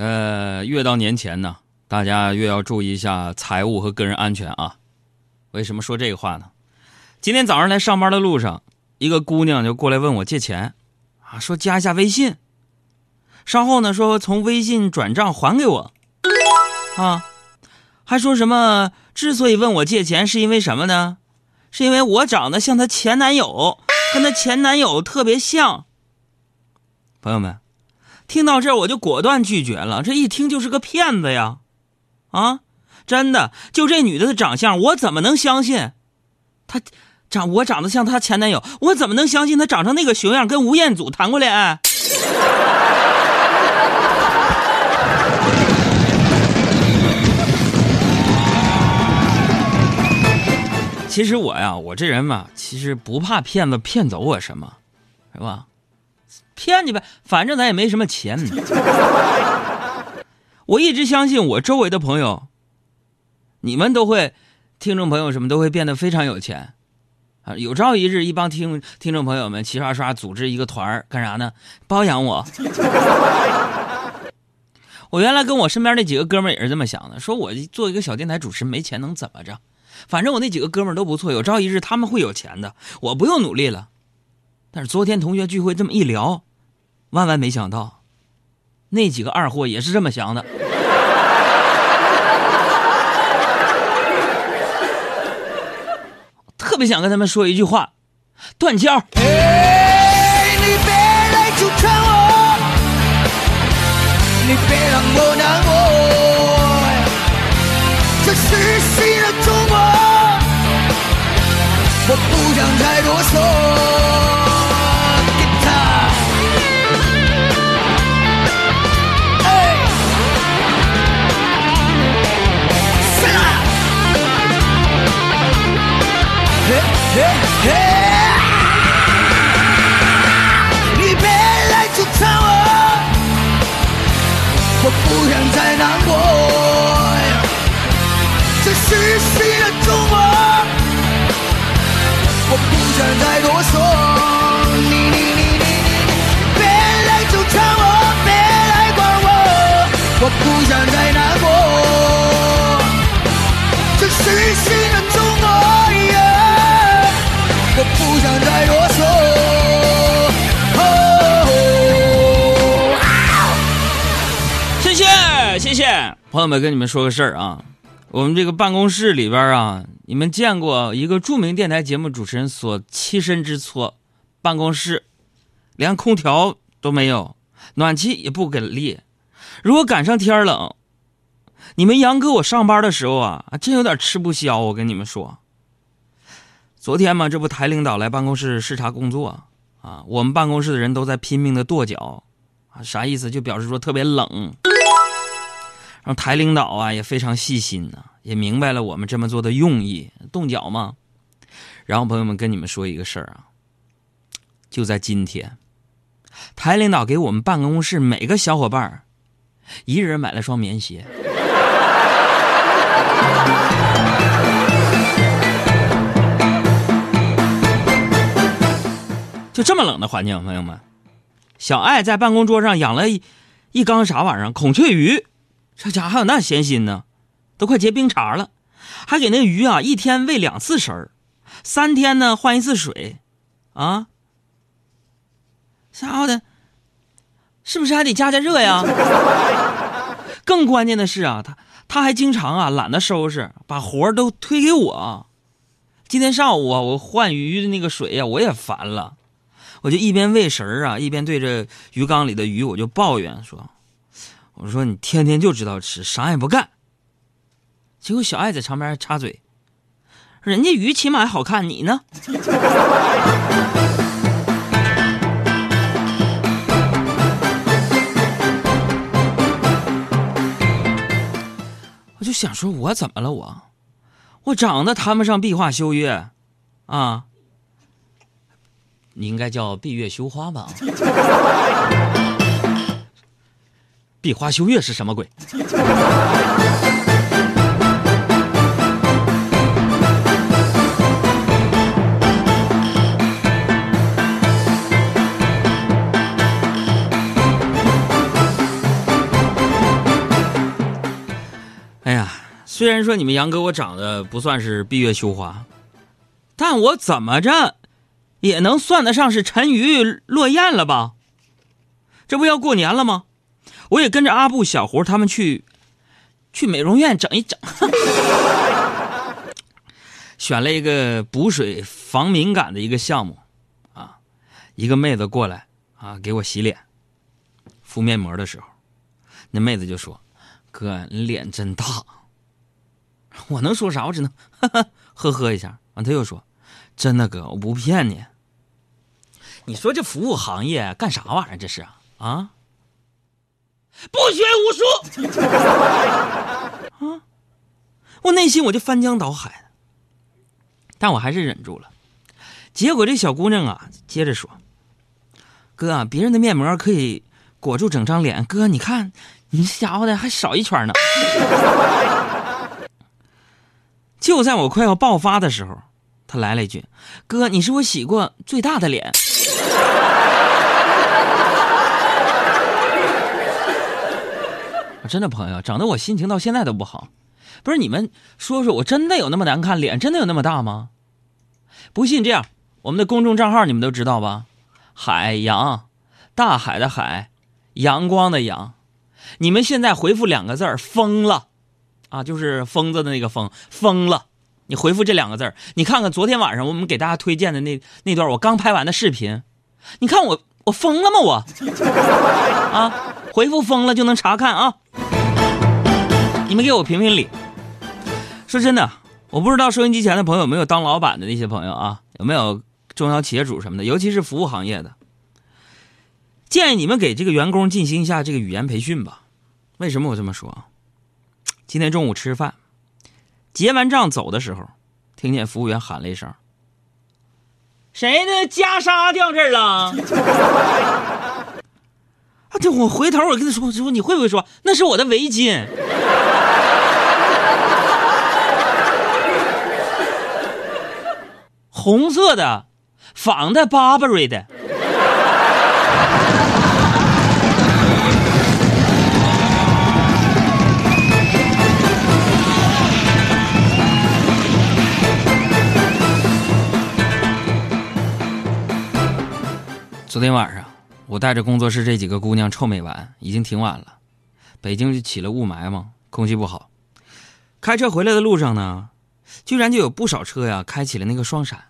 呃，越到年前呢，大家越要注意一下财务和个人安全啊。为什么说这个话呢？今天早上来上班的路上，一个姑娘就过来问我借钱，啊，说加一下微信。稍后呢，说从微信转账还给我，啊，还说什么之所以问我借钱，是因为什么呢？是因为我长得像她前男友，跟她前男友特别像。朋友们，听到这儿我就果断拒绝了，这一听就是个骗子呀！啊，真的，就这女的的长相，我怎么能相信？她长我长得像她前男友，我怎么能相信她长成那个熊样跟吴彦祖谈过恋爱？其实我呀，我这人嘛，其实不怕骗子骗走我什么，是吧？骗你呗，反正咱也没什么钱。我一直相信我周围的朋友，你们都会，听众朋友什么都会变得非常有钱，啊，有朝一日一帮听听众朋友们齐刷刷组织一个团干啥呢？包养我。我原来跟我身边那几个哥们也是这么想的，说我做一个小电台主持没钱能怎么着？反正我那几个哥们都不错，有朝一日他们会有钱的，我不用努力了。但是昨天同学聚会这么一聊，万万没想到，那几个二货也是这么想的。特别想跟他们说一句话：断交。嘿，你别来纠缠我，你别让我难过。这是新的中国，我不想再啰嗦。嘿嘿，你别来纠缠我，我不想再难过。这是新的中国，我不想再啰嗦。你你你你你，别来纠缠我，别来管我，我不想再难过。这是新的朋友们，跟你们说个事儿啊，我们这个办公室里边啊，你们见过一个著名电台节目主持人所栖身之处，办公室连空调都没有，暖气也不给力。如果赶上天冷，你们杨哥我上班的时候啊，真有点吃不消。我跟你们说，昨天嘛，这不台领导来办公室视察工作啊，我们办公室的人都在拼命的跺脚啊，啥意思？就表示说特别冷。然后台领导啊也非常细心呐、也明白了我们这么做的用意，动脚嘛。然后朋友们跟你们说一个事儿啊，就在今天，台领导给我们办公室每个小伙伴儿一人买了双棉鞋。就这么冷的环境，朋友们，小爱在办公桌上养了一一缸啥玩意儿？孔雀鱼，这家伙还有那闲心呢，都快结冰碴了，还给那鱼啊一天喂两次食儿，三天呢换一次水，啊，家伙的，是不是还得加加热呀？更关键的是啊，他他还经常啊懒得收拾，把活儿都推给我。今天上午啊，我换鱼的那个水呀、我也烦了。我就一边喂食儿啊，一边对着鱼缸里的鱼，我就抱怨说：“我说你天天就知道吃，啥也不干。”结果小爱在旁边插嘴：“人家鱼起码还好看，你呢？” 我就想说，我怎么了我？我长得谈不上闭花羞月，啊。你应该叫闭月羞花吧？闭花羞月是什么鬼？哎呀虽然说你们杨哥我长得不算是闭月羞花，但我怎么着也能算得上是沉鱼落雁了吧？这不要过年了吗？我也跟着阿布、小胡他们去去美容院整一整，选了一个补水防敏感的一个项目啊。一个妹子过来啊，给我洗脸、敷面膜的时候，那妹子就说：“哥，你脸真大。”我能说啥？我只能呵呵呵一下。完，他又说：“真的哥，我不骗你。你说这服务行业干啥玩意儿？这是啊！不学无术 啊！我内心我就翻江倒海的，但我还是忍住了。结果这小姑娘啊，接着说：“哥，别人的面膜可以裹住整张脸，哥你看你这家伙的还少一圈呢。”就在我快要爆发的时候，他来了一句：“哥，你是我洗过最大的脸。”我真的朋友，整得我心情到现在都不好。不是你们说说，我真的有那么难看？脸真的有那么大吗？不信这样，我们的公众账号你们都知道吧？海洋，大海的海，阳光的阳。你们现在回复两个字儿：疯了。啊，就是疯子的那个疯，疯了！你回复这两个字你看看昨天晚上我们给大家推荐的那那段我刚拍完的视频，你看我我疯了吗？我 啊，回复疯了就能查看啊！你们给我评评理。说真的，我不知道收音机前的朋友有没有当老板的那些朋友啊，有没有中小企业主什么的，尤其是服务行业的，建议你们给这个员工进行一下这个语言培训吧。为什么我这么说？今天中午吃饭，结完账走的时候，听见服务员喊了一声：“谁的袈裟掉这儿了？” 啊！对我回头我跟他说：“说你会不会说那是我的围巾？红色的，仿的 Burberry 的。”昨天晚上，我带着工作室这几个姑娘臭美完，已经挺晚了。北京就起了雾霾嘛，空气不好。开车回来的路上呢，居然就有不少车呀开启了那个双闪，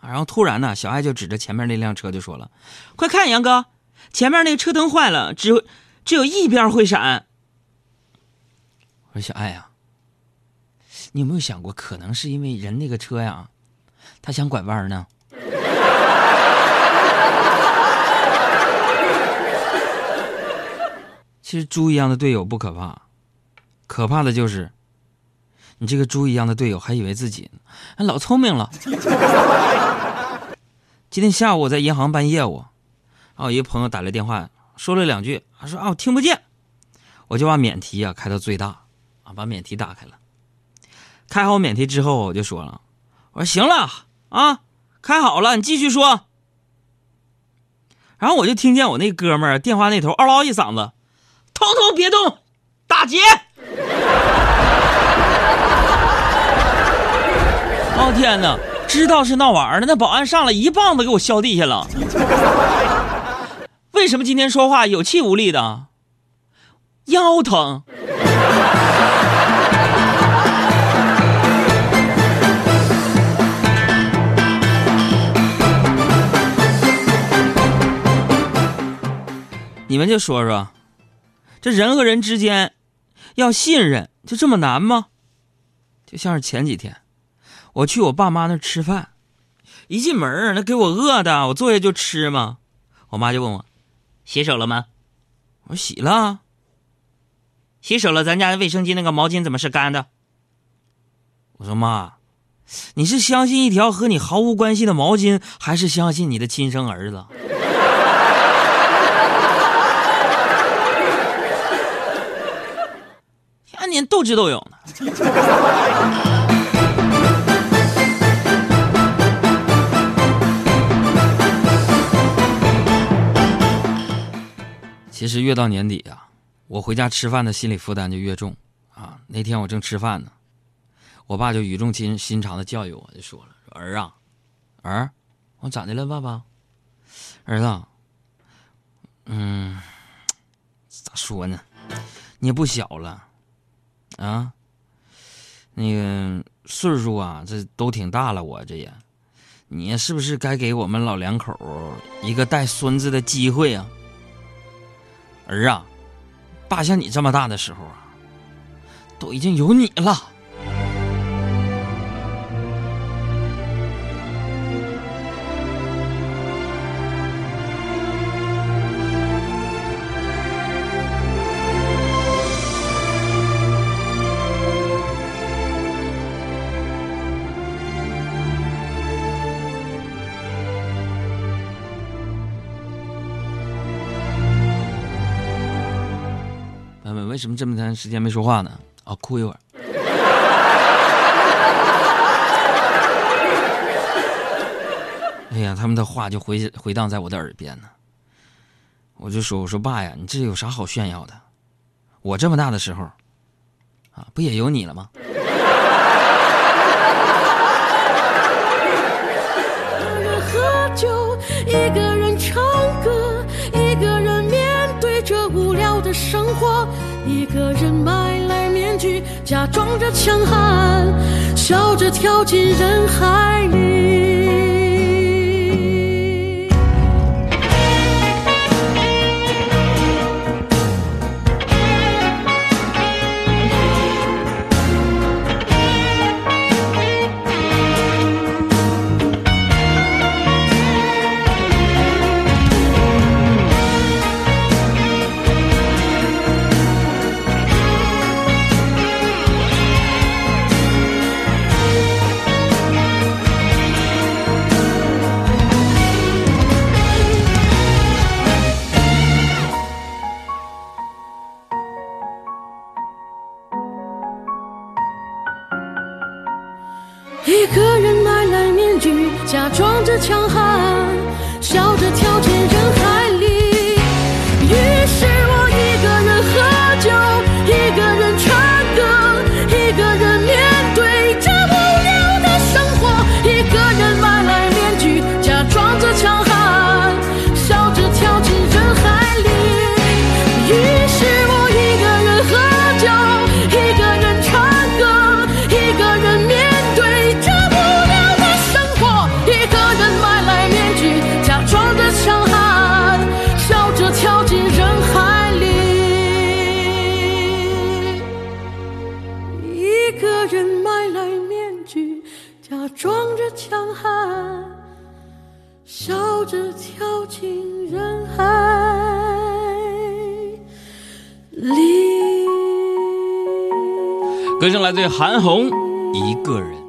然后突然呢，小爱就指着前面那辆车就说了：“快看，杨哥，前面那个车灯坏了，只只有一边会闪。”我说：“小爱呀，你有没有想过，可能是因为人那个车呀，他想拐弯呢？”其实猪一样的队友不可怕，可怕的就是你这个猪一样的队友还以为自己老聪明了。今天下午我在银行办业务，然后一个朋友打来电话，说了两句，他说啊我听不见，我就把免提啊开到最大，啊把免提打开了。开好免提之后，我就说了，我说行了啊，开好了，你继续说。然后我就听见我那哥们儿电话那头嗷唠一嗓子。统统别动，打劫！哦天哪，知道是闹玩的，那保安上来一棒子给我削地下了。为什么今天说话有气无力的？腰疼。你们就说说。这人和人之间要信任，就这么难吗？就像是前几天，我去我爸妈那吃饭，一进门那给我饿的，我坐下就吃嘛。我妈就问我：“洗手了吗？”我说：“洗了。”洗手了，咱家的卫生巾那个毛巾怎么是干的？我说：“妈，你是相信一条和你毫无关系的毛巾，还是相信你的亲生儿子？”连斗智斗勇呢。其实越到年底啊，我回家吃饭的心理负担就越重啊。那天我正吃饭呢，我爸就语重心心长的教育我，就说了：“说儿啊，儿，我咋的了，爸爸？儿子，嗯，咋说呢？你也不小了，啊，那个岁数啊，这都挺大了，我这也，你是不是该给我们老两口一个带孙子的机会啊？儿啊，爸像你这么大的时候啊，都已经有你了。”什么这么长时间没说话呢？啊，哭一会儿。哎呀，他们的话就回回荡在我的耳边呢。我就说：“我说爸呀，你这有啥好炫耀的？我这么大的时候，啊，不也有你了吗？”一个人装着强悍，笑着跳进人海里。强悍，强悍，笑着跳进人海里。歌声来自韩红，一个人。